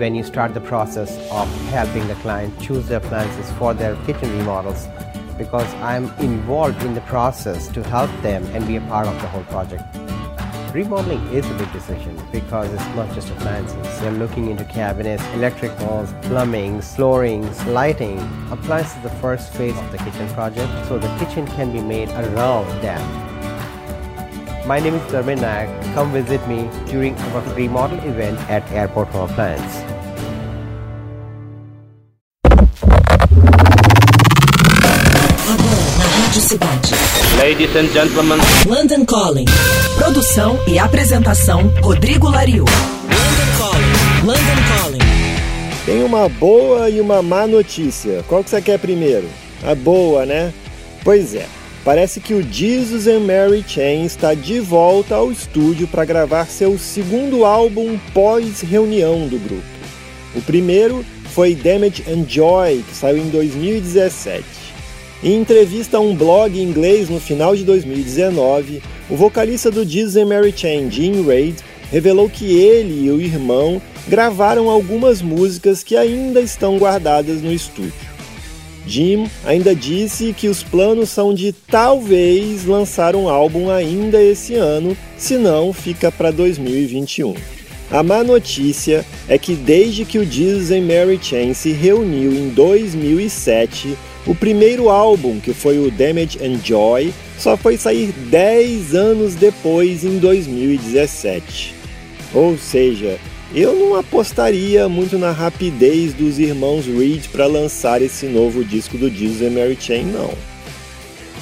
when you start the process of helping the client choose their appliances for their kitchen remodels because I'm involved in the process to help them and be a part of the whole project. Remodeling is a big decision because it's not just appliances. You're looking into cabinets, electric walls, plumbing, flooring, lighting. Appliances is the first phase of the kitchen project, so the kitchen can be made around that. My name is Dharmin Nayak. Come visit me during our remodel event at Airport Home Appliance. Cidade. Ladies and gentlemen. London Calling. Produção e apresentação Rodrigo Lariu. London Calling. London Calling. Tem uma boa e uma má notícia. Qual que você quer primeiro? A boa, né? Pois é. Parece que o Jesus and Mary Chain está de volta ao estúdio para gravar seu segundo álbum pós-reunião do grupo. O primeiro foi Damage and Joy, que saiu em 2017. Em entrevista a um blog em inglês no final de 2019, o vocalista do and Mary Chain, Jim Reid, revelou que ele e o irmão gravaram algumas músicas que ainda estão guardadas no estúdio. Jim ainda disse que os planos são de talvez lançar um álbum ainda esse ano, se não fica para 2021. A má notícia é que desde que o and Mary Chain se reuniu em 2007, o primeiro álbum, que foi o Damage and Joy, só foi sair 10 anos depois, em 2017. Ou seja, eu não apostaria muito na rapidez dos irmãos Reed para lançar esse novo disco do Jesus and Mary Chain, não.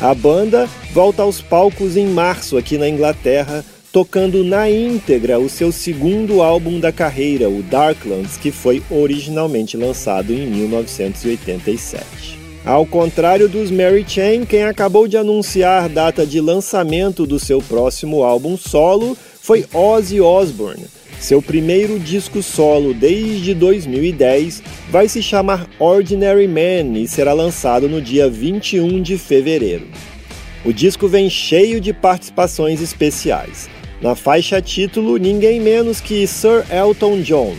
A banda volta aos palcos em março aqui na Inglaterra, tocando na íntegra o seu segundo álbum da carreira, o Darklands, que foi originalmente lançado em 1987. Ao contrário dos Mary Chain, quem acabou de anunciar data de lançamento do seu próximo álbum solo foi Ozzy Osbourne. Seu primeiro disco solo desde 2010 vai se chamar Ordinary Man e será lançado no dia 21 de fevereiro. O disco vem cheio de participações especiais. Na faixa título, ninguém menos que Sir Elton John.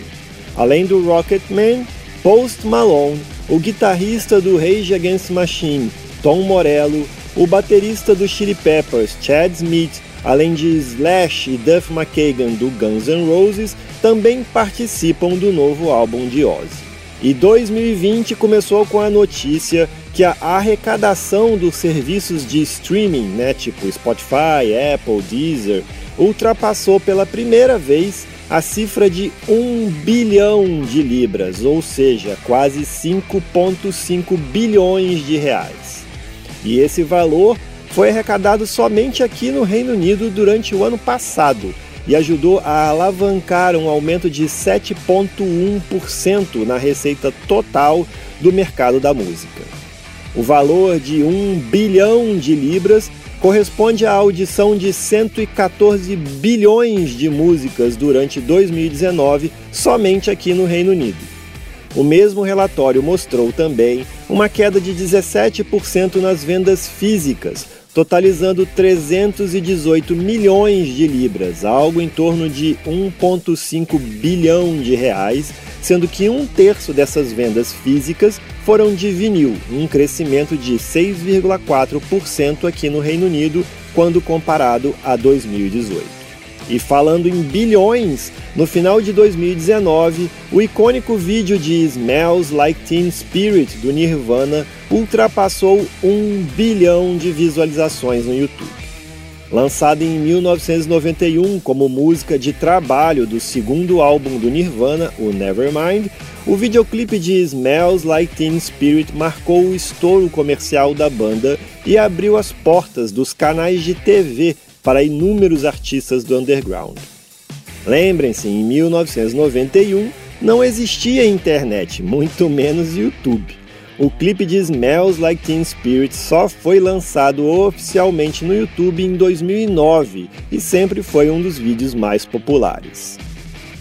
Além do Rocketman, Post Malone, o guitarrista do Rage Against Machine, Tom Morello, o baterista do Chili Peppers, Chad Smith, além de Slash e Duff McKagan do Guns N' Roses, também participam do novo álbum de Ozzy. E 2020 começou com a notícia que a arrecadação dos serviços de streaming, né, tipo Spotify, Apple, Deezer, ultrapassou pela primeira vez a cifra de 1 bilhão de libras, ou seja, quase 5,5 bilhões de reais. E esse valor foi arrecadado somente aqui no Reino Unido durante o ano passado e ajudou a alavancar um aumento de 7,1% na receita total do mercado da música. O valor de 1 bilhão de libras corresponde à audição de 114 bilhões de músicas durante 2019 somente aqui no Reino Unido. O mesmo relatório mostrou também uma queda de 17% nas vendas físicas, totalizando 318 milhões de libras, algo em torno de 1,5 bilhão de reais, sendo que um terço dessas vendas físicas foram de vinil, um crescimento de 6,4% aqui no Reino Unido quando comparado a 2018. E falando em bilhões, no final de 2019, o icônico vídeo de Smells Like Teen Spirit do Nirvana ultrapassou um bilhão de visualizações no YouTube. Lançado em 1991 como música de trabalho do segundo álbum do Nirvana, o Nevermind, o videoclipe de Smells Like Teen Spirit marcou o estouro comercial da banda e abriu as portas dos canais de TV para inúmeros artistas do underground. Lembrem-se, em 1991, não existia internet, muito menos YouTube. O clipe de Smells Like Teen Spirit só foi lançado oficialmente no YouTube em 2009 e sempre foi um dos vídeos mais populares.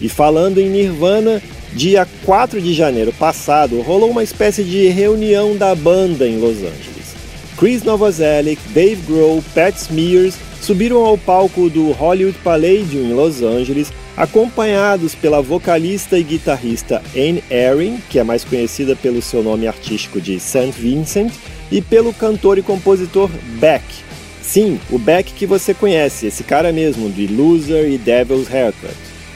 E falando em Nirvana, dia 4 de janeiro passado rolou uma espécie de reunião da banda em Los Angeles. Chris Novoselic, Dave Grohl, Pat Smears subiram ao palco do Hollywood Palladium em Los Angeles acompanhados pela vocalista e guitarrista Anne Erin, que é mais conhecida pelo seu nome artístico de St. Vincent, e pelo cantor e compositor Beck. Sim, o Beck que você conhece, esse cara mesmo, de Loser e Devil's Haircut.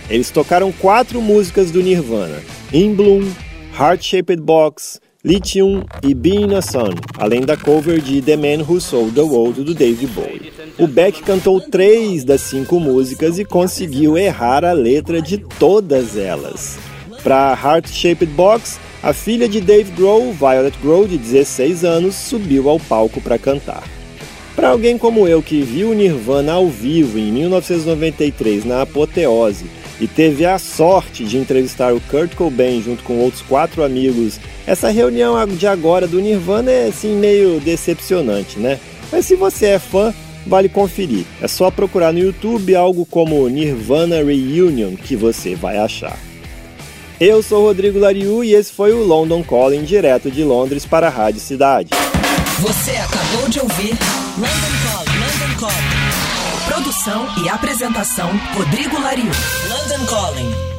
Eles tocaram quatro músicas do Nirvana: In Bloom, Heart Shaped Box, Lithium e Being a Sun, além da cover de The Man Who Sold the World do David Bowie. O Beck cantou três das cinco músicas e conseguiu errar a letra de todas elas. Para Heart Shaped Box, a filha de Dave Grohl, Violet Grohl, de 16 anos, subiu ao palco para cantar. Para alguém como eu que viu Nirvana ao vivo em 1993 na apoteose e teve a sorte de entrevistar o Kurt Cobain junto com outros quatro amigos, essa reunião de agora do Nirvana é assim meio decepcionante, né? Mas se você é fã, vale conferir. É só procurar no YouTube algo como Nirvana Reunion que você vai achar. Eu sou Rodrigo Lariu e esse foi o London Calling direto de Londres para a Rádio Cidade. Você acabou de ouvir London Calling. London Calling. Produção e apresentação Rodrigo Lariu. London Calling.